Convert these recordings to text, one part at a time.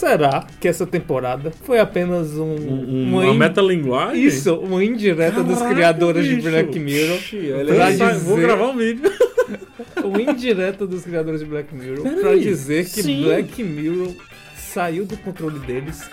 Será que essa temporada foi apenas um, Um- uma, uma in- metalinguagem? Isso, uma indireta dos Caraca, criadores de bicho. Black Mirror. Olha pra aí, sai- Vou dizer- gravar um vídeo. Uma indireta dos criadores de Black Mirror Peraí, pra dizer que sim. Black Mirror saiu do controle deles.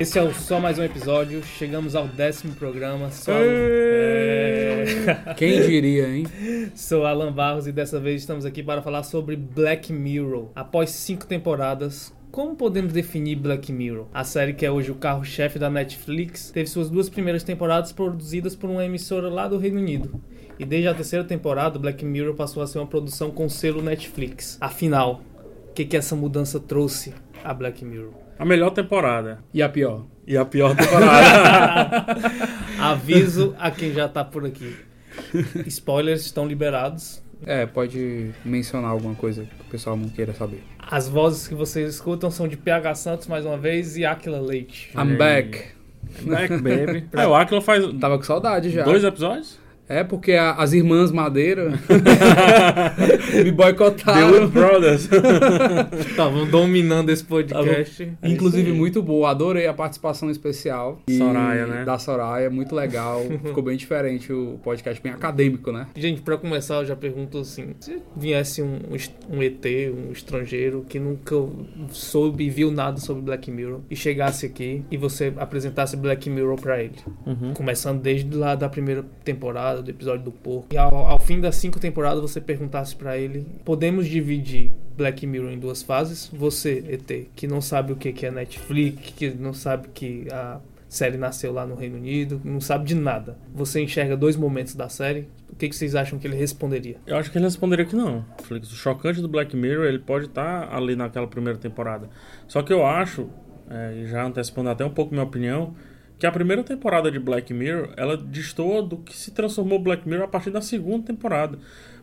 Esse é o só mais um episódio. Chegamos ao décimo programa. Sou, Ê. É... Quem diria, hein? Sou Alan Barros e dessa vez estamos aqui para falar sobre Black Mirror. Após cinco temporadas, como podemos definir Black Mirror? A série que é hoje o carro-chefe da Netflix teve suas duas primeiras temporadas produzidas por uma emissora lá do Reino Unido. E desde a terceira temporada, Black Mirror passou a ser uma produção com selo Netflix. Afinal, o que, que essa mudança trouxe a Black Mirror? A melhor temporada. E a pior? E a pior temporada. Aviso a quem já tá por aqui. Spoilers estão liberados. É, pode mencionar alguma coisa que o pessoal não queira saber. As vozes que vocês escutam são de PH Santos mais uma vez e Aquila Leite. I'm back. Back, baby. É, o Aquila faz Tava com saudade já. dois episódios? É porque a- as irmãs Madeira me The boicotaram. Wood Brothers. Estavam dominando esse podcast. Inclusive, muito boa. Adorei a participação especial. E- Soraya, né? Da Soraya, muito legal. Ficou bem diferente o podcast, bem acadêmico, né? Gente, pra começar, eu já pergunto assim: se viesse um, um ET, um estrangeiro que nunca soube e viu nada sobre Black Mirror e chegasse aqui e você apresentasse Black Mirror pra ele, Uhum. começando desde lá da primeira temporada, do episódio do porco, e ao, ao fim das cinco temporadas você perguntasse pra ele: podemos dividir Black Mirror em duas fases? Você, ET, que não sabe o que é Netflix, que não sabe que a série nasceu lá no Reino Unido, não sabe de nada. Você enxerga dois momentos da série. O que, que vocês acham que ele responderia? Eu acho que ele responderia que não. O chocante do Black Mirror, ele pode estar ali naquela primeira temporada. Só que eu acho, é, já antecipando até um pouco minha opinião, que a primeira temporada de Black Mirror, ela destoa do que se transformou Black Mirror a partir da segunda temporada.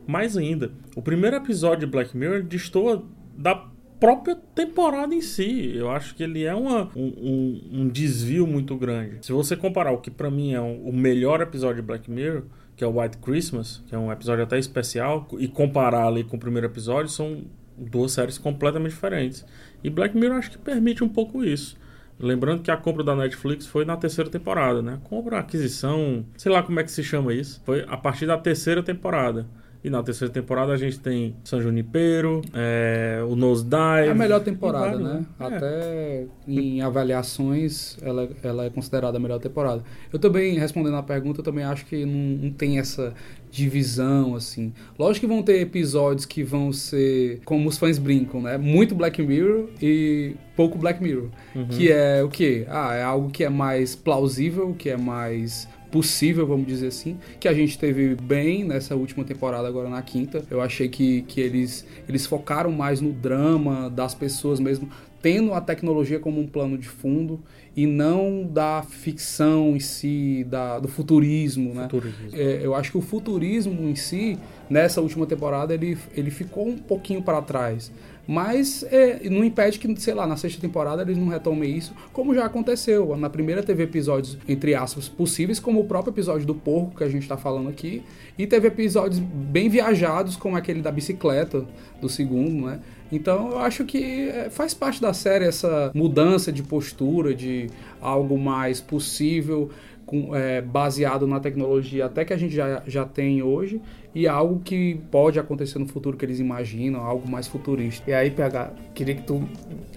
Mais ainda, o primeiro episódio de Black Mirror destoa da própria temporada em si. Eu acho que ele é uma, um, um- um desvio muito grande. Se você comparar o que pra mim é um- o melhor episódio de Black Mirror, que é o White Christmas, que é um episódio até especial, e comparar ali com o primeiro episódio, são duas séries completamente diferentes. E Black Mirror acho que permite um pouco isso. Lembrando que a compra da Netflix foi na terceira temporada, né? Compra, aquisição, sei lá como é que se chama isso. Foi a partir da terceira temporada. E na terceira temporada a gente tem San Junipero, é, o Nosedive. É a melhor temporada, vários, né? É. Até em avaliações, ela, ela é considerada a melhor temporada. Eu também, respondendo a pergunta, eu também acho que não, não tem essa divisão, assim. Lógico que vão ter episódios que vão ser, como os fãs brincam, né? Muito Black Mirror e pouco Black Mirror. Uhum. Que é o quê? Ah, é algo que é mais plausível, que é mais possível, vamos dizer assim, que a gente teve bem nessa última temporada, agora na quinta. Eu achei que, que eles, eles focaram mais no drama das pessoas mesmo, tendo a tecnologia como um plano de fundo e não da ficção em si, da, do futurismo, né? Futurismo. É, eu acho que o futurismo em si, nessa última temporada, ele, ele ficou um pouquinho para trás. Mas é, não impede que, sei lá, na sexta temporada eles não retomem isso, como já aconteceu. Na primeira teve episódios, entre aspas, possíveis, como o próprio episódio do porco que a gente tá falando aqui. E teve episódios bem viajados, como aquele da bicicleta, do segundo, né? Então eu acho que é, faz parte da série essa mudança de postura, de algo mais possível, com, é, baseado na tecnologia até que a gente já, já tem hoje, e algo que pode acontecer no futuro que eles imaginam, algo mais futurista. E aí, PH, queria que tu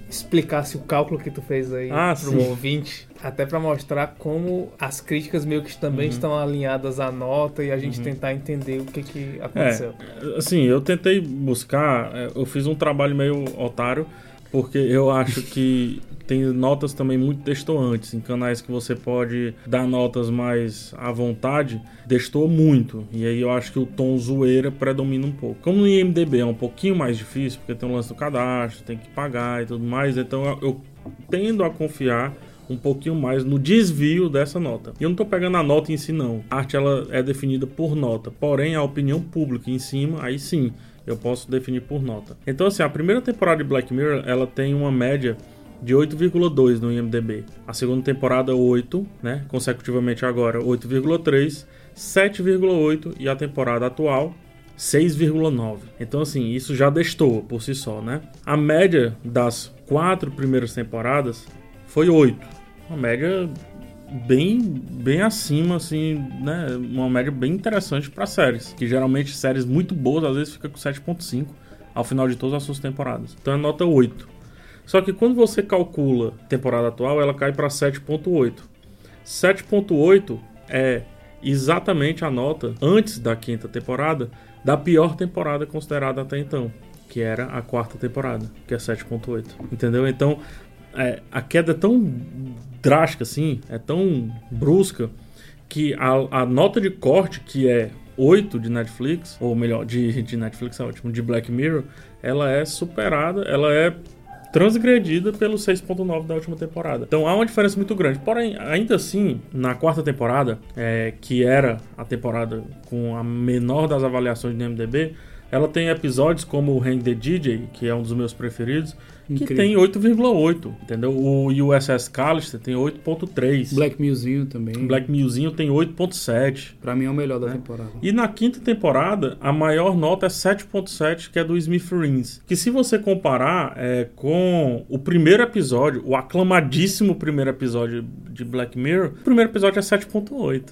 explicasse o cálculo que tu fez aí Ah, pro sim. ouvinte, até pra mostrar como as críticas meio que também Uhum. estão alinhadas à nota e a gente tentar entender o que que aconteceu. É, assim, eu tentei buscar, é, eu fiz um trabalho meio otário, porque eu acho que tem notas também muito destoantes. Em canais que você pode dar notas mais à vontade, destoa muito. E aí eu acho que o tom zoeira predomina um pouco. Como no IMDB é um pouquinho mais difícil, porque tem o lance do cadastro, tem que pagar e tudo mais, então eu, eu tendo a confiar um pouquinho mais no desvio dessa nota. E eu não tô pegando a nota em si não. A arte ela é definida por nota, porém a opinião pública em cima, aí sim, eu posso definir por nota. Então assim, a primeira temporada de Black Mirror, ela tem uma média de 8,2 no IMDb. A segunda temporada 8, né, consecutivamente agora 8,3 7,8 e a temporada atual 6,9. Então assim, isso já destoa por si só, né? A média das quatro primeiras temporadas foi 8. Uma média bem bem acima assim, né? Uma média bem interessante para séries, que geralmente séries muito boas às vezes fica com 7.5 ao final de todas as suas temporadas. Então é nota 8. Só que quando você calcula a temporada atual, ela cai para 7.8. 7.8 é exatamente a nota antes da quinta temporada da pior temporada considerada até então, que era a quarta temporada, que é 7.8. Entendeu? Então, é, a queda é tão drástica assim, é tão brusca, que a, a nota de corte, que é 8 de Netflix, ou melhor, de, de Netflix é ótimo, de Black Mirror, ela é superada, ela é transgredida pelo 6.9 da última temporada. Então há uma diferença muito grande. Porém, ainda assim, na quarta temporada, é, que era a temporada com a menor das avaliações do MDB, ela tem episódios como o Hang the DJ, que é um dos meus preferidos, que tem 8,8, entendeu? O USS Callister tem 8,3. Black Museum também. Black Museum tem 8,7. Pra mim é o melhor da Né? temporada. E na quinta temporada, a maior nota é 7.7, que é do Smith Rins. Que se você comparar é, com o primeiro episódio, o aclamadíssimo primeiro episódio de Black Mirror, o primeiro episódio é 7.8.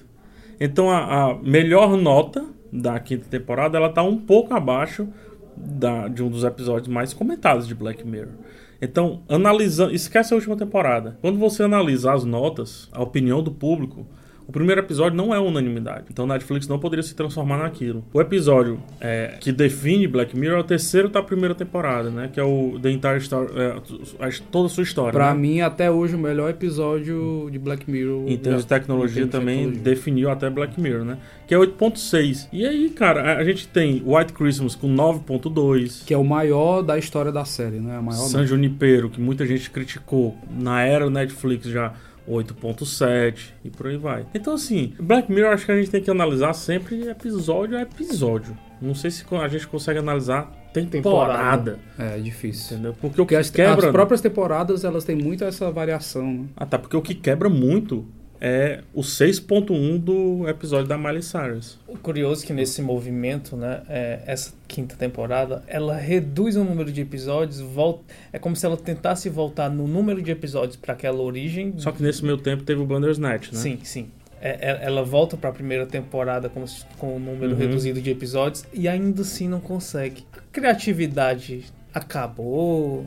Então a, a melhor nota da quinta temporada, ela tá um pouco abaixo da- de um dos episódios mais comentados de Black Mirror. Então, analisando, esquece a última temporada. Quando você analisa as notas, a opinião do público, o primeiro episódio não é unanimidade. Então, Netflix não poderia se transformar naquilo. O episódio é, que define Black Mirror é o terceiro da primeira temporada, né? Que é o The Entire Story, é, toda a sua história. Pra né? mim, até hoje, o melhor episódio de Black Mirror. Em termos de tecnologia também tecnologia. definiu até Black Mirror, né? Que é 8.6. E aí, cara, a- a gente tem White Christmas com 9.2. Que é o maior da história da série, né? A maior San Junipero, que muita gente criticou na era Netflix já 8.7 e por aí vai. Então assim, Black Mirror acho que a gente tem que analisar sempre episódio a episódio. Não sei se a gente consegue analisar temporada, Temporada. É, difícil. entendeu? Porque o que Porque as, quebra as próprias temporadas, elas têm muito essa variação, né? Ah, tá, porque o que quebra muito é o 6.1 do episódio da Miley Cyrus. O curioso é que nesse movimento, né, é, essa quinta temporada, ela reduz o número de episódios, volta, é como se ela tentasse voltar no número de episódios para aquela origem. Só que nesse meio tempo teve o Bandersnatch, né? Sim, sim. É, é- ela volta para a primeira temporada com, com o número Uhum. reduzido de episódios e ainda assim não consegue. A criatividade acabou,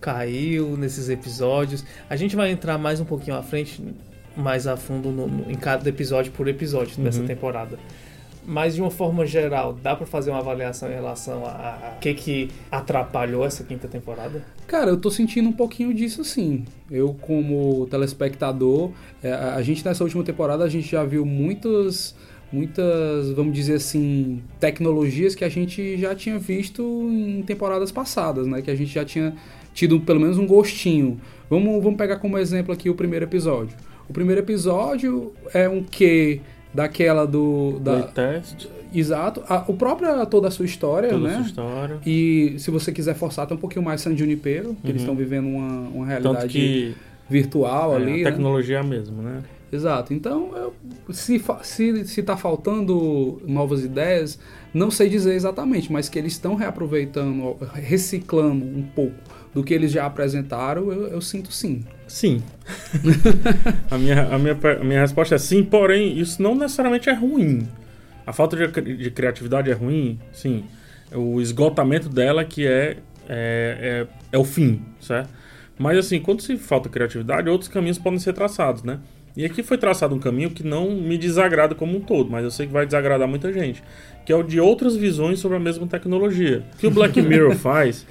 caiu nesses episódios. A gente vai entrar mais um pouquinho à frente, mais a fundo no- no- em cada episódio por episódio dessa Uhum. temporada. Mas de uma forma geral, dá para fazer uma avaliação em relação a o que que atrapalhou essa quinta temporada? Cara, eu tô sentindo um pouquinho disso sim. Eu, como telespectador, é, a a gente nessa última temporada, a gente já viu muitas, muitas, vamos dizer assim, tecnologias que a gente já tinha visto em temporadas passadas, né? Que a gente já tinha tido pelo menos um gostinho. Vamos, vamos pegar como exemplo aqui o primeiro episódio. O primeiro episódio é um quê daquela do... Da, Playtest, exato. A- o próprio ator da sua história, toda a né? sua história. E se você quiser forçar, tem um pouquinho mais San Junipero, que eles Uhum. estão vivendo uma, uma realidade que virtual é, ali. a né? tecnologia é a mesma, né? Exato. Então, eu- se, se, se tá faltando novas ideias, não sei dizer exatamente, mas que eles estão reaproveitando, reciclando um pouco do que eles já apresentaram, eu, eu sinto sim. Sim. a, minha, a, minha, a minha resposta é sim, porém, isso não necessariamente é ruim. A falta de, de criatividade é ruim, sim. O esgotamento dela que é, é, é, é o fim, certo? Mas assim, quando se falta criatividade, outros caminhos podem ser traçados, né? E aqui foi traçado um caminho que não me desagrada como um todo, mas eu sei que vai desagradar muita gente, que é o de outras visões sobre a mesma tecnologia. O que o Black Mirror faz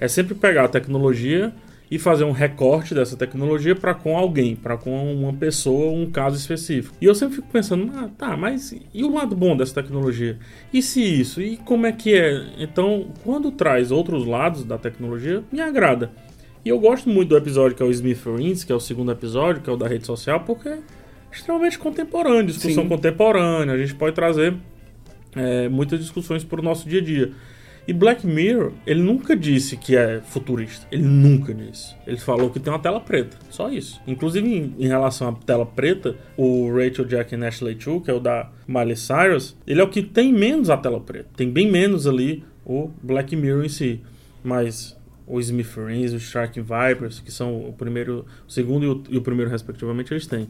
é sempre pegar a tecnologia e fazer um recorte dessa tecnologia para com alguém, para com uma pessoa, um caso específico. E eu sempre fico pensando, ah, tá, mas e o lado bom dessa tecnologia? E se isso? E como é que é? Então, quando traz outros lados da tecnologia, me agrada. E eu gosto muito do episódio que é o Smith Rins, que é o segundo episódio, que é o da rede social, porque é extremamente contemporâneo, discussão Sim. contemporânea, a gente pode trazer é, muitas discussões para o nosso dia a dia. E Black Mirror, ele nunca disse que é futurista. Ele nunca disse. Ele falou que tem uma tela preta. Só isso. Inclusive, em, em relação à tela preta, o Rachel Jack and Ashley Chu, que é o da Miley Cyrus, ele é o que tem menos a tela preta. Tem bem menos ali o Black Mirror em si. Mas o Smith Rings, o Shark Vipers, que são o primeiro, o segundo e o, e o primeiro, respectivamente, eles têm.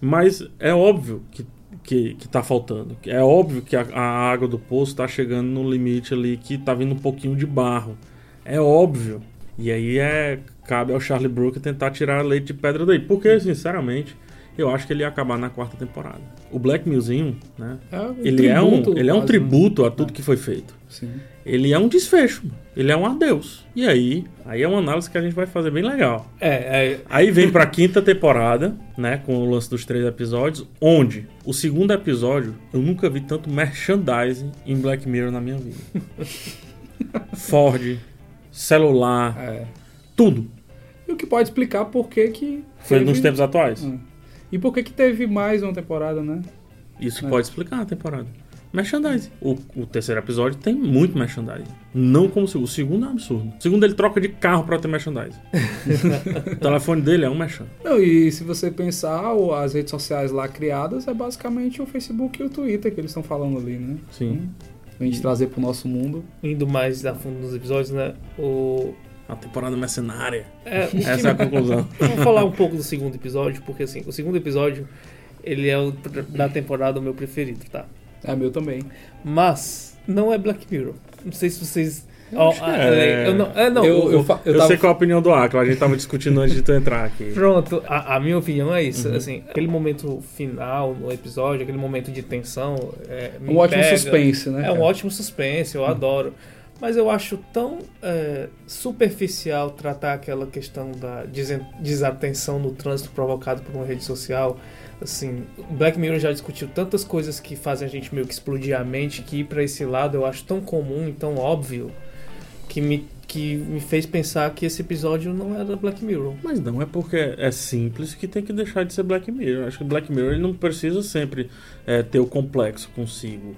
Mas é óbvio que que, que tá faltando. É óbvio que a, a água do poço está chegando no limite ali que tá vindo um pouquinho de barro. É óbvio. E aí é cabe ao Charlie Brooker tentar tirar leite de pedra daí. Porque, sinceramente, eu acho que ele ia acabar na quarta temporada. O Black Museum, né? É um ele, é um, ele é um tributo a tudo é. que foi feito. Sim. Ele é um desfecho, ele é um adeus. E aí, aí é uma análise que a gente vai fazer bem legal. É, é... Aí vem pra quinta temporada, né, com o lance dos três episódios, onde o segundo episódio, eu nunca vi tanto merchandising em Black Mirror na minha vida. Ford, celular, é. tudo. E o que pode explicar por que que... Foi teve... nos tempos atuais. É. E por que que teve mais uma temporada, né? Isso é. pode explicar a temporada merchandising. O, o, terceiro episódio tem muito merchandising. Não como o segundo. O segundo é um absurdo. O segundo ele troca de carro para ter merchandising. o telefone dele é um merchan. Não, e se você pensar, as redes sociais lá criadas é basicamente o Facebook e o Twitter que eles estão falando ali, né? Sim. Então, a gente trazer pro nosso mundo. Indo mais a fundo nos episódios, né? O, a temporada mercenária. É, Essa que... é a conclusão. Vamos falar um pouco do segundo episódio, porque assim, o segundo episódio, ele é o da temporada o meu preferido, tá? É meu também. Mas não é Black Mirror. Não sei se vocês. Eu, oh, é... eu não, é, não, eu, eu, eu, eu tava... sei qual é a opinião do Acla, a gente tava discutindo antes de tu entrar aqui. Pronto, a, a minha opinião é isso. Uhum. Assim, aquele momento final no episódio, aquele momento de tensão. É, um ótimo suspense, né? É um ótimo suspense, eu uhum. adoro. Mas eu acho tão é, superficial tratar aquela questão da desatenção no trânsito provocado por uma rede social assim, Black Mirror já discutiu tantas coisas que fazem a gente meio que explodir a mente que ir para esse lado eu acho tão comum e tão óbvio que me que me fez pensar que esse episódio não era Black Mirror. Mas não é porque é simples que tem que deixar de ser Black Mirror. Acho que Black Mirror ele não precisa sempre é, ter o complexo consigo.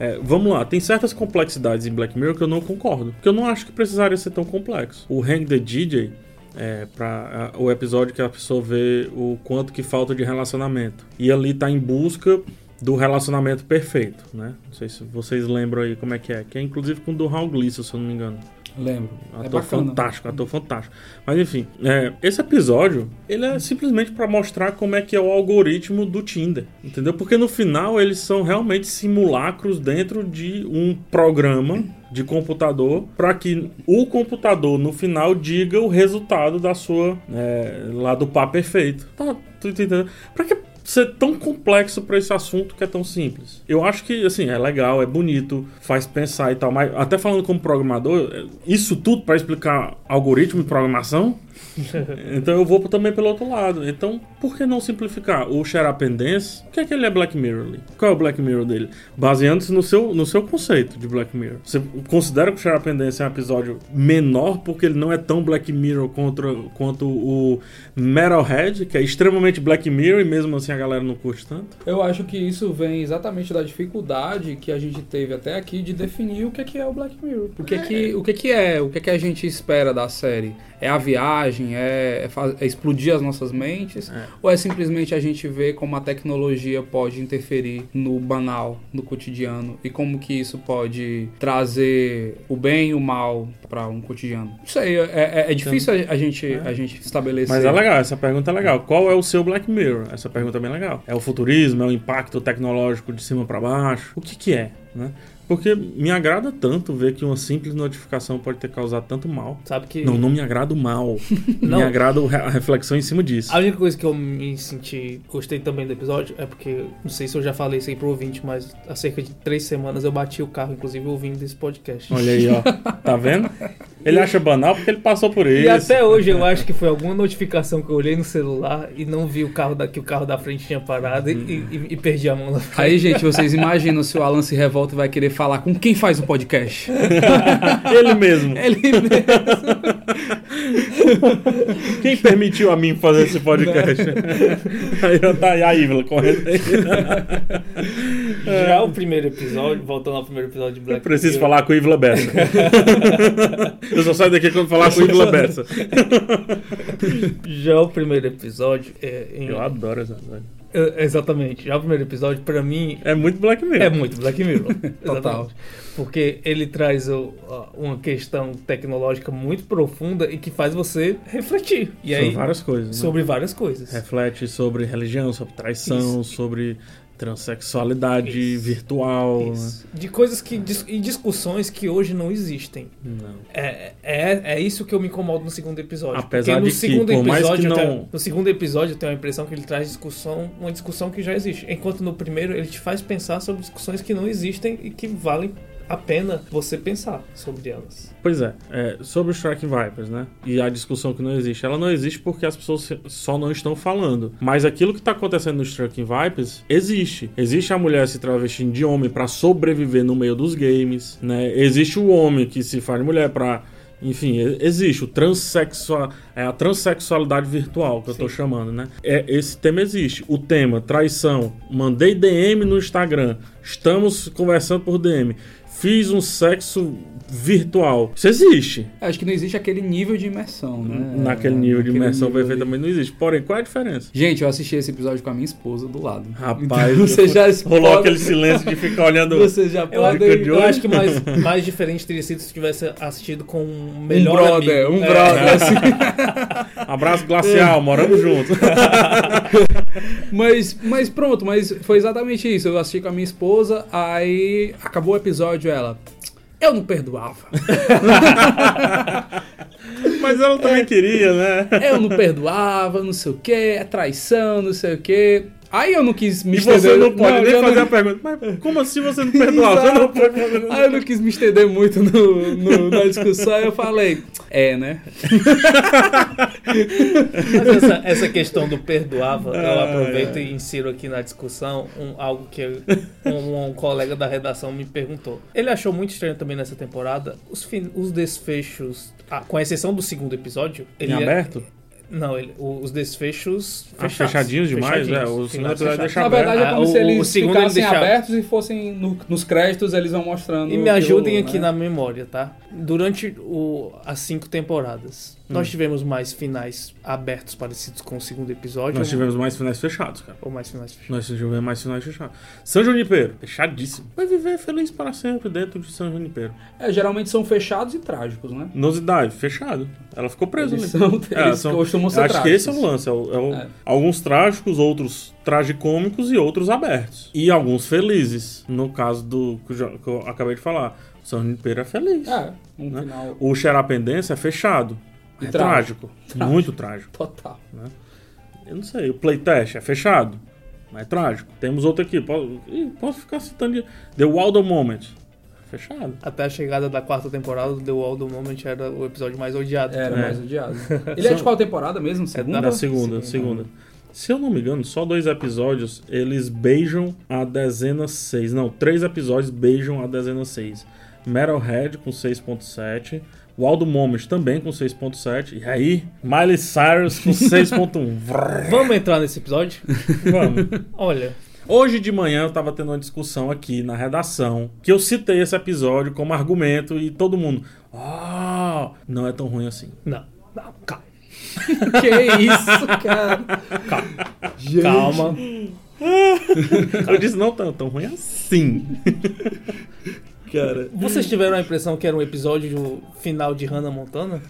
É, vamos lá, tem certas complexidades em Black Mirror que eu não concordo. Porque eu não acho que precisaria ser tão complexo. O Hang the DJ, é, para o episódio que a pessoa vê o quanto que falta de relacionamento. E ali tá em busca do relacionamento perfeito, né? Não sei se vocês lembram aí como é que é. Que é inclusive com o do Raul Gleason, se eu não me engano. Lembro. É ator é fantástico, ator fantástico. Mas enfim, é, esse episódio, ele é simplesmente para mostrar como é que é o algoritmo do Tinder, entendeu? Porque no final eles são realmente simulacros dentro de um programa de computador para que o computador no final diga o resultado da sua é, lá do pá perfeito. Tá, tu entendendo? Para que ser tão complexo para esse assunto que é tão simples. Eu acho que, assim, é legal, é bonito, faz pensar e tal, mas até falando como programador, isso tudo para explicar algoritmo de programação, então eu vou também pelo outro lado. Então, por que não simplificar? O Xerapendense, o que é que ele é Black Mirror ali? Qual é o Black Mirror dele? Baseando-se no seu, no seu conceito de Black Mirror. Você considera que o Xerapendense é um episódio menor porque ele não é tão Black Mirror contra, quanto o Metalhead, que é extremamente Black Mirror e mesmo assim a galera não curte tanto? Eu acho que isso vem exatamente da dificuldade que a gente teve até aqui de definir o que é, que é o Black Mirror. O que é, que, o que, é que é, o que é que a gente espera da série? É a viagem? É, é, é explodir as nossas mentes? É. Ou é simplesmente a gente ver como a tecnologia pode interferir no banal, no cotidiano? E como que isso pode trazer o bem e o mal para um cotidiano? Não sei, é, é, é difícil a, a gente, é. a gente estabelecer. Mas é legal, essa pergunta é legal. Qual é o seu Black Mirror? Essa pergunta é bem legal. É o futurismo? É o impacto tecnológico de cima para baixo? O que que é? Né? Porque me agrada tanto ver que uma simples notificação pode ter causado tanto mal. Sabe que. Não, não me agrada o mal. me agrada a reflexão em cima disso. A única coisa que eu me senti, gostei também do episódio, é porque, não sei se eu já falei isso aí pro ouvinte, mas há cerca de três semanas eu bati o carro, inclusive ouvindo esse podcast. Olha aí, ó. Tá vendo? Ele acha banal porque ele passou por isso. E até hoje eu acho que foi alguma notificação que eu olhei no celular e não vi o carro da, que o carro da frente tinha parado e, e- e perdi a mão na frente. Aí, gente, vocês imaginam se o Alan se revolta e vai querer falar com quem faz o podcast? Ele mesmo. Ele mesmo. Quem permitiu a mim fazer esse podcast? aí eu tá aí a Ívila correndo aí. Já o primeiro episódio, voltando ao primeiro episódio de Eu Black preciso Mirror, falar com o Ívila Bessa. Eu só saio daqui quando falar com o Bessa. Já o primeiro episódio é, em- Eu adoro essa série. é, exatamente. Já o primeiro episódio pra mim É muito Black Mirror. é muito Black Mirror. Total. Porque ele traz uma questão tecnológica muito profunda e que faz você refletir. E Sobre aí várias coisas. né? sobre várias coisas. Reflete sobre religião, sobre traição, sobre transexualidade Isso. virtual. né? Isso. De coisas que e discussões que hoje não existem. Não. É, é, é isso que eu me incomodo no segundo episódio. Apesar Porque no de que, segundo mais episódio, que tenho- não- no segundo episódio eu tenho a impressão que ele traz discussão, uma discussão que já existe. Enquanto no primeiro ele te faz pensar sobre discussões que não existem e que valem a pena você pensar sobre elas. Pois é, é, sobre o Strike Vipers, né? E a discussão que não existe. Ela não existe porque as pessoas só não estão falando. Mas aquilo que tá acontecendo no Strike Vipers existe. Existe a mulher se travestindo de homem pra sobreviver no meio dos games, né? Existe o homem que se faz mulher pra. Enfim, existe o transexual, é a transexualidade virtual que eu tô Sim. chamando, né? É, esse tema existe. O tema traição, mandei DM no Instagram, estamos conversando por DM, fiz um sexo virtual. Isso existe. Acho que não existe aquele nível de imersão, né? Naquele nível de imersão nível perfeitamente não existe. Porém, qual é a diferença? Gente, eu assisti esse episódio com a minha esposa do lado. Rapaz, Então, você já rolou pode- aquele silêncio de ficar olhando. Você já Eu, pode... De eu olho. acho que mais, mais diferente teria sido se tivesse assistido com um Um melhor brother, amigo. um É. brother, assim. Abraço glacial, moramos juntos. Mas, mas pronto, mas foi exatamente isso. Eu assisti com a minha esposa, aí acabou o episódio, ela. Eu não perdoava. Mas ela também queria, né? Eu não perdoava, não sei o que, é traição, não sei o que. Aí eu não quis me E você estender- não pode nem eu fazer não- a pergunta. Mas como assim você não perdoava? Você não pode Aí eu não quis me estender muito no, no- na discussão, eu falei, é, né? Mas essa, essa questão do perdoava, eu Ah, aproveito é. e insiro aqui na discussão um- algo que eu- um, um colega da redação me perguntou. Ele achou muito estranho também nessa temporada os, fin- os desfechos, ah, com exceção do segundo episódio. Ele Em é- aberto? Não, ele- os desfechos Ah, fechados. fechadinhos demais, Fechadinhos, é, o segundo finais fechados. deixa Na verdade é Ah, como o- se eles o segundo ficassem abertos e fossem no- nos créditos, eles vão mostrando. E me ajudem aqui né? na memória, tá? Durante o- as cinco temporadas, nós Hum. tivemos mais finais abertos parecidos com o segundo episódio. Nós ou- tivemos mais finais fechados, cara. Ou mais finais fechados. Nós tivemos mais finais fechados. São Junipero, fechadíssimo. Vai viver feliz para sempre dentro de São Junipero. É, geralmente são fechados e trágicos, né? Nosidade, fechado. Ela ficou presa Eles, ali. são, É, eles são- costumam Eu ser acho que trágicos. esse é o lance. É o- é o- É. Alguns trágicos, outros tragicômicos e outros abertos. E alguns felizes. No caso do que eu, já- que eu acabei de falar. São Junipero é feliz. É, um Né? final O Xerapendência é fechado. E é trágico. trágico. Muito trágico. total. Eu não sei. O Playtest é fechado. Mas é trágico. Temos outro aqui. Posso, Ih, posso ficar citando. de- The Wilder Moment. Fechado. Até a chegada da quarta temporada do The Wall do Moment era o episódio mais odiado. Era É. mais odiado. Ele é de qual temporada mesmo? Segunda? Da segunda, Segunda. segunda. Se eu não me engano, só dois episódios eles beijam a dezena 6. Não, três episódios beijam a dezena 6. Metalhead com 6.7. Waldo Moment também com 6.7. E aí, Miley Cyrus com 6.1. Vrrr. Vamos entrar nesse episódio? Vamos. Olha, Hoje de manhã eu tava tendo uma discussão aqui na redação que eu citei esse episódio como argumento e todo mundo. Ah, não é tão ruim assim. não. Não, calma. que isso, cara? Gente. Calma. Eu disse, não tá tão ruim assim. Cara. Vocês tiveram a impressão que era um episódio do final de Hannah Montana?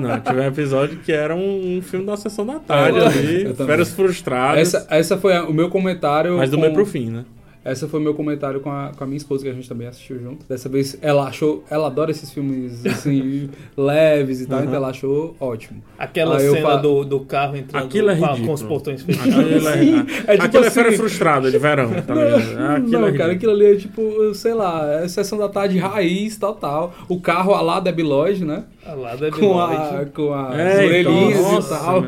Não, tive um episódio que era um, um filme da sessão da tarde Eu ali, férias frustradas, Essa, essa foi a- o meu comentário. mas do com- meio pro fim, né? Esse foi meu comentário com a, com a minha esposa, que a gente também assistiu junto. Dessa vez ela achou, ela adora esses filmes assim, leves e tal, Uhum. então ela achou ótimo. Aquela Aí cena fa- do, do carro entrando Aquilo é com, a- ridículo. com os portões fechados. Aquilo é, É tipo aquilo é assim- férias frustrada de verão, tá ligado? Aquilo não, é cara, aquilo ali é tipo, sei lá, é sessão da tarde raiz, tal, tal. O carro a lá Debbie Lloyd, né? Lá Com, a, com as É, então, nossa, e tal.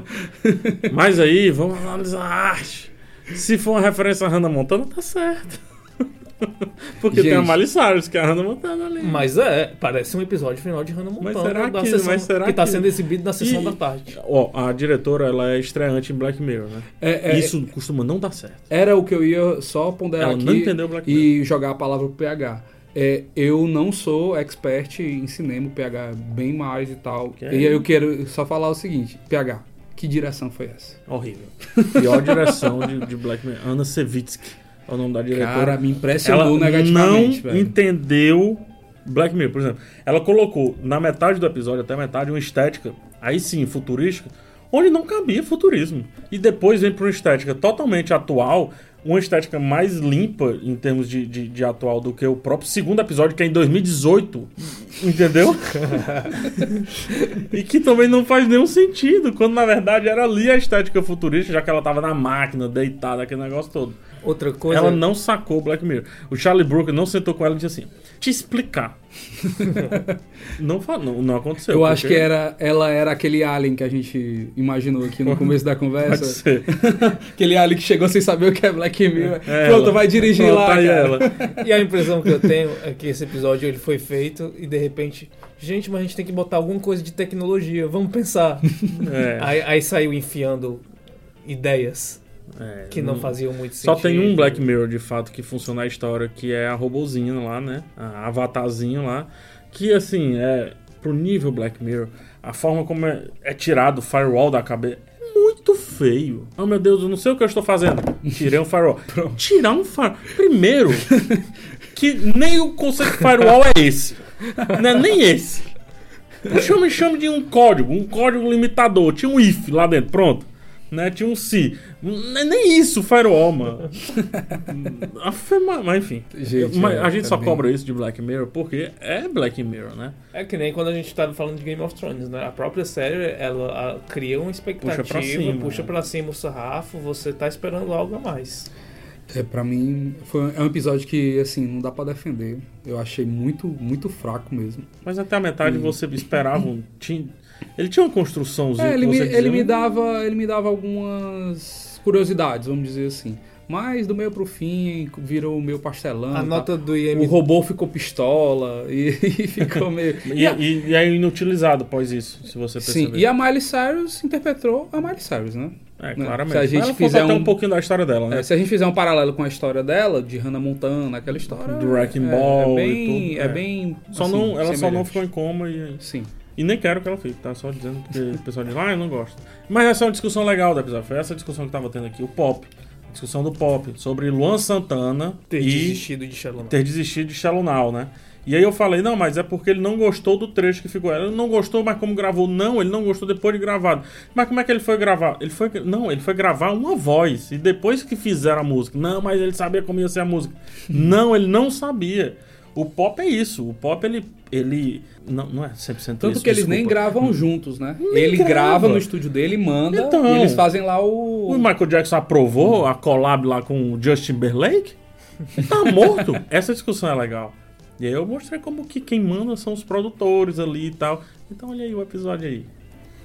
Mas aí, vamos analisar a arte. Se for uma referência a Hannah Montana, tá certo. Porque tem a Gente. Miley Cyrus, que é a Hannah Montana ali. Mas é, parece um episódio final de Hannah Montana. será da que- sessão, mas será que tá sendo exibido na sessão E- da tarde. Ó, a diretora, ela é estreante em Black Mirror, né? É, é, Isso costuma não dar certo. Era o que eu ia só ponderar Ela aqui não entendeu Black Mirror. e jogar a palavra pro PH. É, eu não sou expert em cinema, o PH é bem mais e tal. Que e aí eu quero só falar o seguinte, PH, que direção foi essa? Horrível. Pior direção de, de Black Mirror. Anna Sevitsky é o nome da diretora. Cara, me impressionou ela não negativamente, velho. entendeu Black Mirror, por exemplo. Ela colocou na metade do episódio, até a metade, uma estética, aí sim, futurística, onde não cabia futurismo. E depois vem para uma estética totalmente atual, uma estética mais limpa em termos de, de, de atual do que o próprio segundo episódio, que é em 2018. Entendeu? e que também não faz nenhum sentido, quando na verdade era ali a estética futurista, já que ela tava na máquina, deitada, aquele negócio todo. Outra coisa. Ela não sacou o Black Mirror. O Charlie Brooker não sentou com ela e disse assim: te explicar. não, não, não aconteceu. Eu acho porque- que era, ela era aquele alien que a gente imaginou aqui no começo da Pode conversa. ser. aquele alien que chegou sem saber o que é Black Mirror. É Pronto, ela. vai dirigir Pronto, lá, tá ela. E a impressão que eu tenho é que esse episódio ele foi feito e de repente, gente, mas a gente tem que botar alguma coisa de tecnologia, vamos pensar. É, Aí, aí saiu enfiando ideias é, que não faziam muito Só sentido. tem um Black Mirror de fato que funciona a história, que é a robozinha lá, né? A avatarzinho lá. Que assim, é pro nível Black Mirror, a forma como é, é tirado o firewall da cabeça. é Muito feio. Oh meu Deus, eu não sei o que eu estou fazendo. Tirei um firewall. Tirar um firewall. Primeiro, que nem o conceito de firewall é esse. Não é nem esse. Chame, chame de um código, um código limitador. Tinha um if lá dentro, pronto. Né? Tinha um si. Não é nem isso, firewall, mano. Mas, enfim. Gente, Mas é, a gente é só bem- cobra isso de Black Mirror porque é Black Mirror, né? É que nem quando a gente tava falando de Game of Thrones, né? A própria série, ela a- cria uma expectativa, Puxa pra cima. puxa pra cima o sarrafo, você tá esperando algo a mais. É, pra mim, foi, é um episódio que, assim, não dá pra defender. Eu achei muito, muito fraco mesmo. Mas até a metade você esperava. um- Tinha, ele tinha uma construçãozinha. É, ele, que me, ele, me "Hum, dava, ele me dava algumas curiosidades, vamos dizer assim. Mas do meio pro fim, virou meio pastelão. A e nota do tal. O robô ficou pistola e, e ficou meio... E, e- e é inutilizado após isso, se você perceber. Sim, e a Miley Cyrus interpretou a Miley Cyrus, né? É, né? claramente. Se a gente Mas ela conta fizer um- um pouquinho da história dela, né? É, se a gente fizer um paralelo com a história dela, de Hannah Montana, aquela história... Do Wrecking é, Ball É e bem... tudo, É é. bem Só assim, não, ela só não ficou em coma e, Sim. E nem quero que ela fique, tá? Só dizendo que o pessoal diz, ah, eu não gosto. Mas essa é uma discussão legal do episódio. Foi essa discussão que tava tendo aqui, o pop. A discussão do pop, sobre Luan Santana Ter e desistido de Shallow Now. ter desistido de Shallow Now, né? E aí eu falei, não, mas é porque ele não gostou do trecho que ficou. Ele não gostou, mas como gravou? Não, ele não gostou depois de gravado. Mas como é que ele foi gravar? Ele foi. Não, ele foi gravar uma voz. E depois que fizeram a música. Não, mas ele sabia como ia ser a música. não, ele não sabia. O pop é isso. O pop, ele. Ele não, não é 100% Tanto isso, que eles nem desculpa. gravam juntos, né? Nem ele grava. grava no estúdio dele, manda, Então. e eles fazem lá o... O Michael Jackson aprovou a collab lá com o Justin Timberlake? Tá morto. Essa discussão é legal. E aí eu mostrei como que quem manda são os produtores ali e tal. Então olha aí o episódio aí.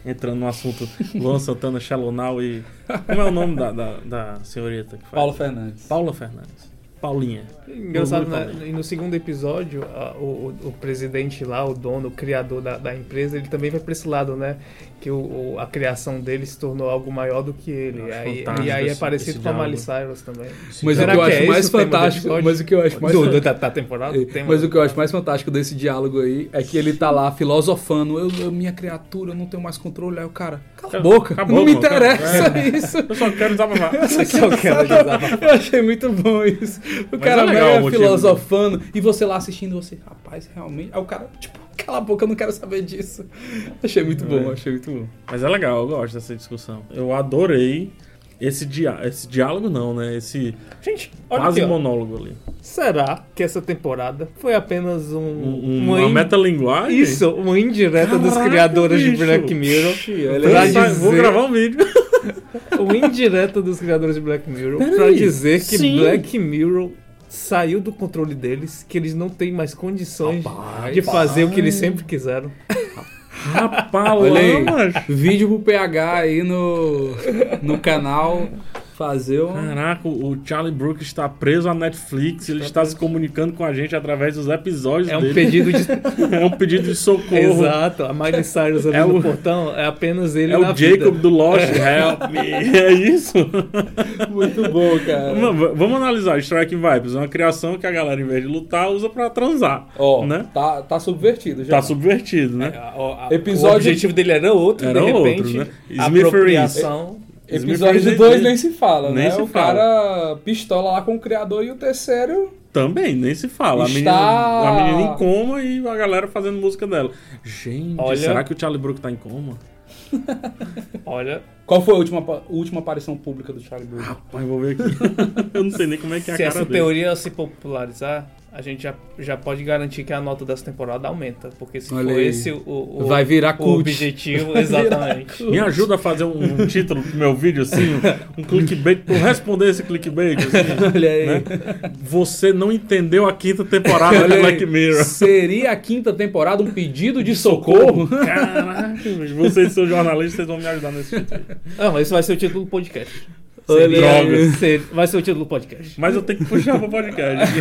Entrando no assunto Luan Santana, Shallow Now e... Como é o nome da, da, da senhorita que faz? Paulo Fernandes. Paula Fernandes. Paulinha. Engraçado, Orgulho né? também. E no segundo episódio, a- o, o- presidente lá, o dono, o criador da, da empresa, ele também vai pra esse lado, né? Que o, o- a criação dele se tornou algo maior do que ele. Aí- e aí é parecido com a Miley. Cyrus também. Mas o que eu é acho mais fantástico, mas o que eu acho mais Do, da, da temporada? tema Mas o que eu acho mais fantástico desse diálogo aí é que ele tá lá filosofando. Eu, eu- minha criatura, eu não tenho mais controle. Aí o cara, cala a boca, Acabou, não me interessa É. isso. Eu só quero desabafar. Eu só quero desabafar. Eu achei muito bom isso. O Mas cara é legal mega motivo, filosofando e você lá assistindo, você, rapaz, realmente. Aí o cara, tipo, cala a boca, eu não quero saber disso. Achei muito bom, É. achei muito bom. Mas é legal, eu gosto dessa discussão. Eu adorei esse, dia, esse diálogo não, né? Esse Gente, olha quase aqui, monólogo ali. Será que essa temporada foi apenas um, Um- uma, uma in- metalinguagem? Isso, uma indireta dos Caraca, criadores de bicho. Black Mirror. olha Pra Vou sa- Vou dizer- gravar um vídeo. Uma indireta dos criadores de Black Mirror Peraí, pra dizer que sim. Black Mirror saiu do controle deles, que eles não têm mais condições Rapaz, de fazer o que eles sempre quiseram. Rapaz, Olha aí, vídeo pro PH aí no, no canal fazer um... Caraca, o Charlie Brooks está preso à Netflix, ele está se comunicando com a gente através dos episódios É um dele. pedido de. é um pedido de socorro. Exato, a Miley Cyrus ali É no o- portão é apenas ele É na o Jacob vida. do Lost Help Me. É isso? Muito bom, cara. Mano, vamos analisar Strike Vibes. É uma criação que a galera, em vez de lutar, usa pra transar. Ó, né? tá, tá subvertido já. Tá subvertido, né? A- a- Episódio- O objetivo dele era outro, Era de outro, repente. né? a Smith Episódio Smith 2 nem- se fala, nem né? se o fala. cara pistola lá com o criador e o terceiro. Também, nem se fala. A, Está- menina, a menina em coma e a galera fazendo música dela. Gente, Olha- será que o Charlie Brook tá em coma? Olha, Qual foi a última, pa- última aparição pública do Charlie Brown? Rapaz, vou ver aqui. eu não sei nem como é que é a se cara essa dele. teoria se popularizar, a gente já, já pode garantir que a nota dessa temporada aumenta. Porque se Olha for aí. esse o, o, Vai virar o cult. objetivo, exatamente. Me ajuda a fazer um, um título pro meu vídeo, assim, um, um clickbait, pra eu responder esse clickbait, assim, Olha aí. né? Você não entendeu a quinta temporada Olha de aí. Black Mirror. Seria a quinta temporada um pedido de socorro? Caraca, bicho, vocês são jornalistas, vocês vão me ajudar nesse título. Ah, mas esse vai ser o título do podcast. Olha Seria- aí. ser- vai ser o título do podcast. Mas eu tenho que puxar pro podcast.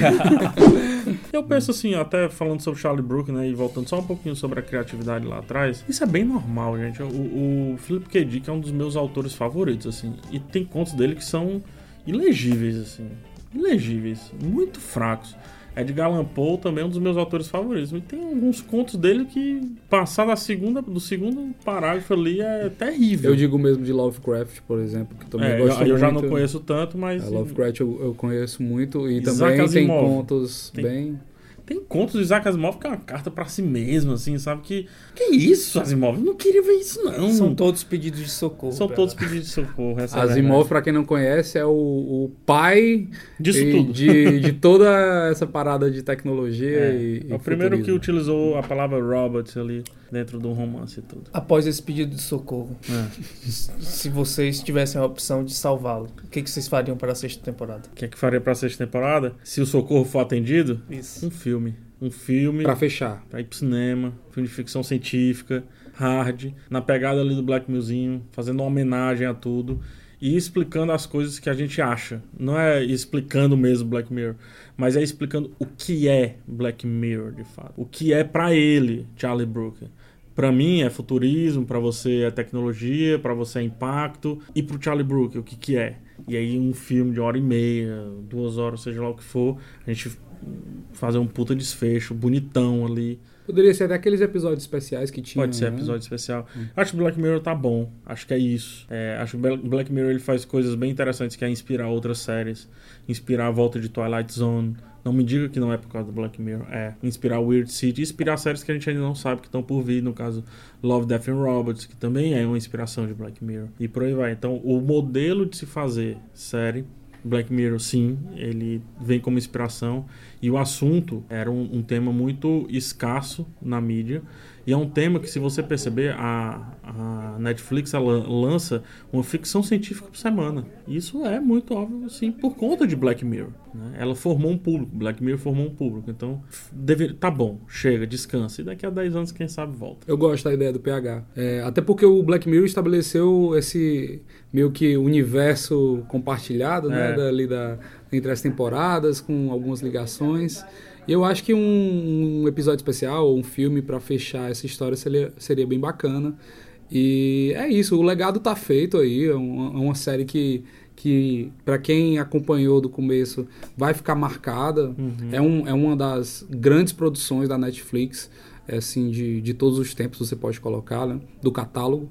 eu penso assim, até falando sobre Charlie Brook, né, e voltando só um pouquinho sobre a criatividade lá atrás, isso é bem normal, gente. O, o Philip K. Dick é um dos meus autores favoritos, assim, e tem contos dele que são ilegíveis, assim, ilegíveis, muito fracos. Edgar Allan Poe também é um dos meus autores favoritos. E tem alguns contos dele que passar da segunda, do segundo parágrafo ali é terrível. Eu digo mesmo de Lovecraft, por exemplo, que também é, eu, gosto eu muito. já não conheço tanto, mas É, Lovecraft eu, eu conheço muito e Isaac também tem Asimov. contos Tem- bem. Tem contos do Isaac Asimov que é uma carta pra si mesmo, assim, sabe? Que que isso, Asimov? Não queria ver isso, não. São todos pedidos de socorro. São cara. todos pedidos de socorro. Essa é a Asimov, verdade. pra quem não conhece, é o, o pai Disso e tudo. De, de toda essa parada de tecnologia É, e, é o primeiro que utilizou a palavra robot ali dentro do romance e tudo. Após esse pedido de socorro, É. se vocês tivessem a opção de salvá-lo, o que, que vocês fariam para a sexta temporada? O que é que faria pra sexta temporada? Se o socorro for atendido? Isso. Um filme. Um filme Pra fechar. pra ir pro cinema, filme de ficção científica, hard, na pegada ali do Black Museum, fazendo uma homenagem a tudo e explicando as coisas que a gente acha. Não é explicando mesmo Black Mirror, mas é explicando o que é Black Mirror, de fato. O que é pra ele, Charlie Brooker. Pra mim é futurismo, pra você é tecnologia, pra você é impacto e pro Charlie Brooker o que que é. E aí um filme de hora e meia, duas horas, seja lá o que for, a gente fazer um puta desfecho bonitão ali. Poderia ser até aqueles episódios especiais que tinha. Pode ser né? episódio especial. Acho que Black Mirror tá bom. Acho que é isso. É, acho que Bla- Black Mirror ele faz coisas bem interessantes que é inspirar outras séries. Inspirar a volta de Twilight Zone. Não me diga que não é por causa do Black Mirror. É. Inspirar Weird City. Inspirar séries que a gente ainda não sabe que estão por vir. No caso, Love, Death and Robots, que também é uma inspiração de Black Mirror. E por aí vai. Então, o modelo de se fazer série Black Mirror, sim, ele vem como inspiração. E o assunto era um, um tema muito escasso na mídia. E é um tema que, se você perceber, a, a Netflix lança uma ficção científica por semana. Isso é muito óbvio, sim, por conta de Black Mirror. né? Ela formou um público, Black Mirror formou um público. Então, deve, tá bom, chega, descansa. E daqui a 10 anos, quem sabe, volta. Eu gosto da ideia do PH. É, até porque o Black Mirror estabeleceu esse meio que universo compartilhado, né? É. Dali da, entre as temporadas, com algumas ligações. E eu acho que um, um episódio especial ou um filme para fechar essa história seria, seria bem bacana. E é isso, o legado tá feito aí. É uma, é uma série que, que para quem acompanhou do começo, vai ficar marcada. É, um, é uma das grandes produções da Netflix, é, assim, de, de todos os tempos você pode colocar, né? Do catálogo.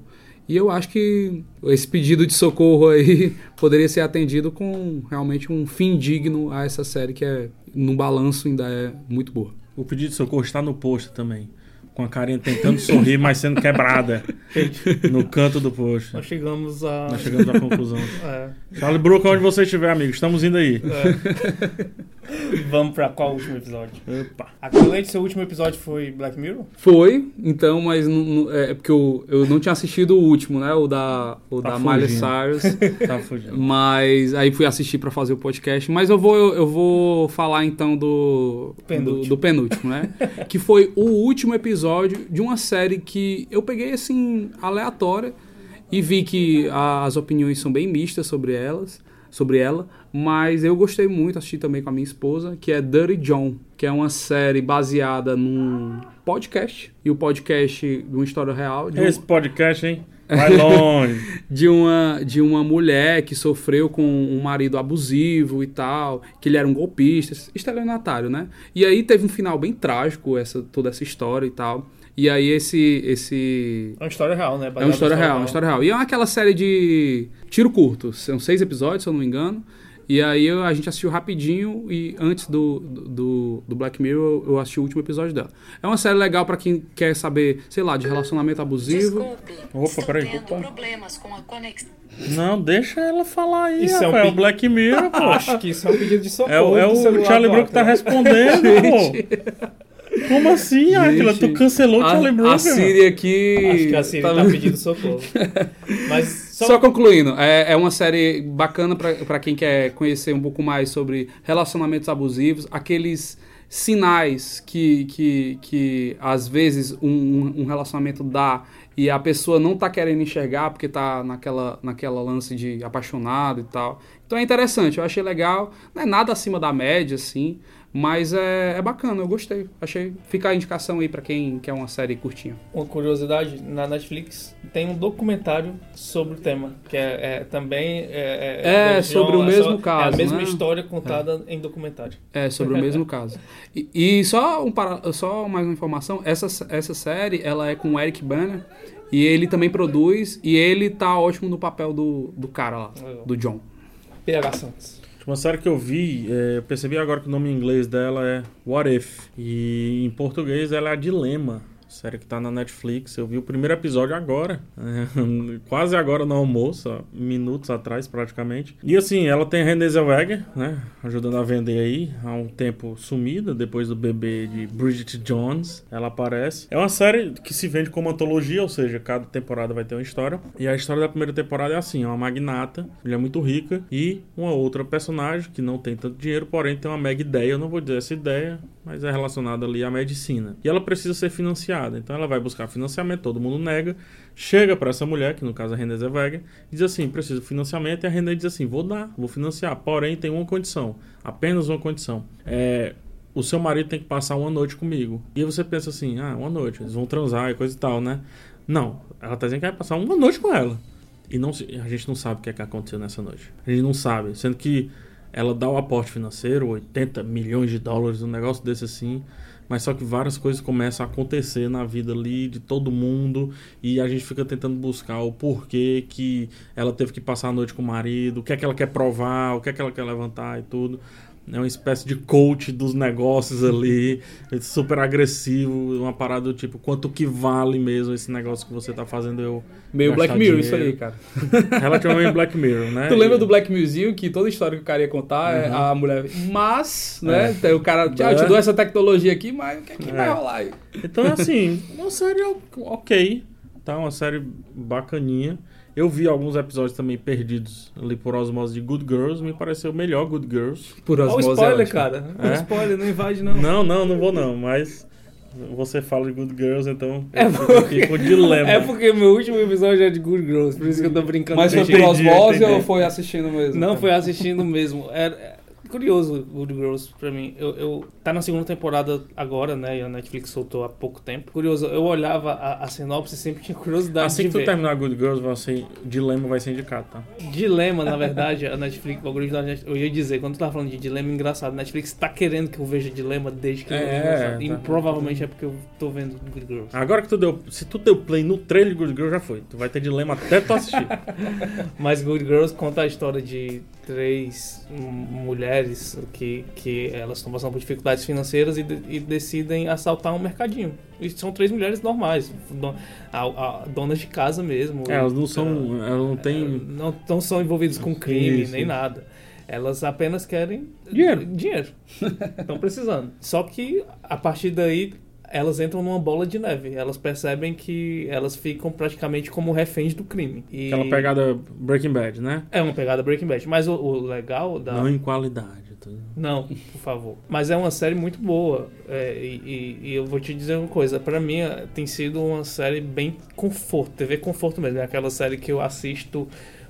E eu acho que esse pedido de socorro aí poderia ser atendido com realmente um fim digno a essa série que é, no balanço, ainda é muito boa. O pedido de socorro está no post também. com a carinha tentando sorrir, mas sendo quebrada no canto do post. Nós chegamos a. Nós chegamos à conclusão. É, Charlie Brook, onde você estiver, amigo, estamos indo aí. é. Vamos pra qual último episódio? Opa. Aquele seu último episódio foi Black Mirror? Foi, então, mas não- não- é porque eu, eu não tinha assistido o último, né? O da, o Tá da Miley. Cyrus. Tá fugindo. Mas aí fui assistir pra fazer o podcast. Mas eu vou, eu vou falar então do Penúltimo. do, do penúltimo, né? que foi o último episódio de uma série que eu peguei assim aleatória e vi que as opiniões são bem mistas sobre elas, sobre ela, mas eu gostei muito, assisti também com a minha esposa, que é Dirty John, que é uma série baseada num podcast e o podcast de uma história real de um- Esse podcast, hein? Vai longe. de uma, de uma mulher que sofreu com um marido abusivo e tal, que ele era um golpista, estelionatário, né? E aí teve um final bem trágico, essa, toda essa história e tal. E aí esse, esse É uma história real, né? é uma história real, uma história real. E é aquela série de tiro curto, são seis episódios, se eu não me engano. E aí eu- a gente assistiu rapidinho e antes do, do, do Black Mirror eu assisti o último episódio dela. É uma série legal pra quem quer saber, sei lá, de relacionamento abusivo. Desculpe, Opa, peraí. Opa. problemas com a conexão. Não, deixa ela falar aí, Isso é um rapaz. É, pe- o Black Mirror, pô. Acho que isso é um pedido de socorro. É, o- é do o celular Charlie Brook que tá respondendo, pô. Como assim, Aquila? Tu cancelou o Charlie a, Brook, a? Siri aqui. Acho que a Siri tá pedindo socorro. Mas só, Só, concluindo, é, é uma série bacana pra pra quem quer conhecer um pouco mais sobre relacionamentos abusivos, aqueles sinais que, que, que às vezes um, um relacionamento dá e a pessoa não tá querendo enxergar porque tá naquela, naquela lance de apaixonado e tal. Então é interessante, eu achei legal, não é nada acima da média, assim, mas é, é bacana, eu gostei. Achei. Fica a indicação aí pra quem quer uma série curtinha. uma curiosidade, na Netflix tem um documentário sobre o tema, que é, é também... É, É, da sobre o é mesmo só- É caso, a mesma né? história contada em documentário. É, sobre o mesmo caso. E, e só, um para, só mais uma informação, essa, essa série, ela é com o Eric Banner, e ele também produz, e ele tá ótimo no papel do, do cara lá, Legal. do John. PH Santos. Uma série que eu vi, é, eu percebi agora que o nome em inglês dela é What If. E em português ela é a Dilema. Série que tá na Netflix. Eu vi o primeiro episódio agora. é, quase agora no almoço, minutos atrás praticamente. E assim, ela tem a Renée Zellweger, né? Ajudando a vender aí. Há um tempo sumida, depois do bebê de Bridget Jones. Ela aparece. É uma série que se vende como antologia, ou seja, cada temporada vai ter uma história. E a história da primeira temporada é assim: é uma magnata, mulher muito rica, e uma outra personagem que não tem tanto dinheiro, porém tem uma mega ideia. Eu não vou dizer essa ideia, mas é relacionada ali à medicina. E ela precisa ser financiada. Então ela vai buscar financiamento, todo mundo nega. Chega para essa mulher, que no caso a Renée Zellweger, diz assim: preciso de financiamento. E a Renée diz assim: vou dar, vou financiar. Porém, tem uma condição, apenas uma condição. É, o seu marido tem que passar uma noite comigo. E você pensa assim: ah, uma noite, eles vão transar e coisa e tal, né? Não, ela tá dizendo que vai passar uma noite com ela. E não, a gente não sabe o que é que aconteceu nessa noite. A gente não sabe. Sendo que ela dá o aporte financeiro, 80 milhões de dólares, um negócio desse assim. Mas só que várias coisas começam a acontecer na vida ali de todo mundo. E a gente fica tentando buscar o porquê que ela teve que passar a noite com o marido, o que é que ela quer provar, o que é que ela quer levantar e tudo. É uma espécie de coach dos negócios ali, super agressivo, uma parada do tipo, quanto que vale mesmo esse negócio que você tá fazendo eu Meio Black Mirror, isso aí, dinheiro. cara. Relativamente Black Mirror, né? Tu lembra E- do Black Museum, que toda história que o cara ia contar, é a mulher. Mas, né? É. tem O cara, "Tchau, eu te É. dou essa tecnologia aqui, mas o que é que É. vai rolar aí? Então, assim, uma série ok, tá? Uma série bacaninha. Eu vi alguns episódios também perdidos ali por osmose de Good Girls, me pareceu melhor Good Girls. Por Olha o osmose é spoiler, ótimo. cara. O É? spoiler, não invade não. Não, não, não vou não, mas você fala de Good Girls, então É eu fico porque- com dilema. É porque meu último episódio é de Good Girls, por isso que eu tô brincando Mas foi por osmose ou foi assistindo mesmo? Não, cara? foi assistindo mesmo. Era é curioso Good Girls pra mim. Eu, eu tá na segunda temporada agora, né? E a Netflix soltou há pouco tempo. Curioso, eu olhava a, a sinopse e sempre tinha curiosidade Assim de que tu ver. terminar Good Girls, você, dilema vai ser indicado, tá? Dilema, na verdade, a Netflix, o algoritmo da Netflix, eu ia dizer, quando tu tava falando de dilema, engraçado, a Netflix tá querendo que eu veja dilema desde que eu É, E tá. provavelmente é porque eu tô vendo Good Girls. Agora que tu deu. Se tu deu play no trailer de Good Girls, já foi. Tu vai ter dilema até tu assistir. Mas Good Girls conta a história de três mulheres que, que elas estão passando por dificuldades financeiras e, de- e decidem assaltar um mercadinho. E são três mulheres normais, do- a- a- donas de casa mesmo. É, elas não são. Elas não têm. não, não são envolvidas com crime Isso, nem nada. Elas apenas querem Dinheiro. Dinheiro. Estão precisando. Só que a partir daí elas entram numa bola de neve. Elas percebem que elas ficam praticamente como reféns do crime. E Aquela pegada Breaking Bad, né? É uma pegada Breaking Bad. Mas o, o legal da. Não em qualidade. tá? Não, por favor. Mas é uma série muito boa. É, e, e- e eu vou te dizer uma coisa. Pra mim, é, tem sido uma série bem conforto. TV conforto mesmo. É aquela série que eu assisto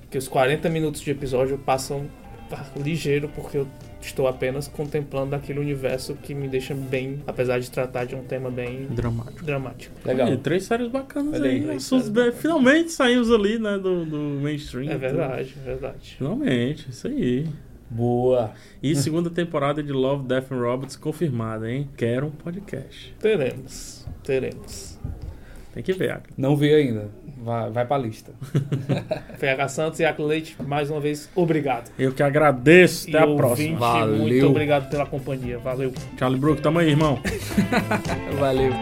que os 40 minutos de episódio passam ah, ligeiro porque eu estou apenas contemplando aquele universo que me deixa bem, apesar de tratar de um tema bem Dramático. dramático. Legal. E três séries bacanas Olha aí, aí. Sus- séries Finalmente saímos ali, né, do, do mainstream. É verdade, é verdade. Finalmente, isso aí. Boa. E segunda temporada de Love, Death and Robots confirmada, hein? Quero um podcast. Teremos, teremos. Tem que ver, Acre. Não vi ainda. Vai, vai pra lista. PH Santos e Iaco Leite, mais uma vez, obrigado. Eu que agradeço. Até E a ouvinte, próxima. Valeu. Muito obrigado pela companhia. Valeu. Charlie Brook, tamo aí, irmão. Valeu.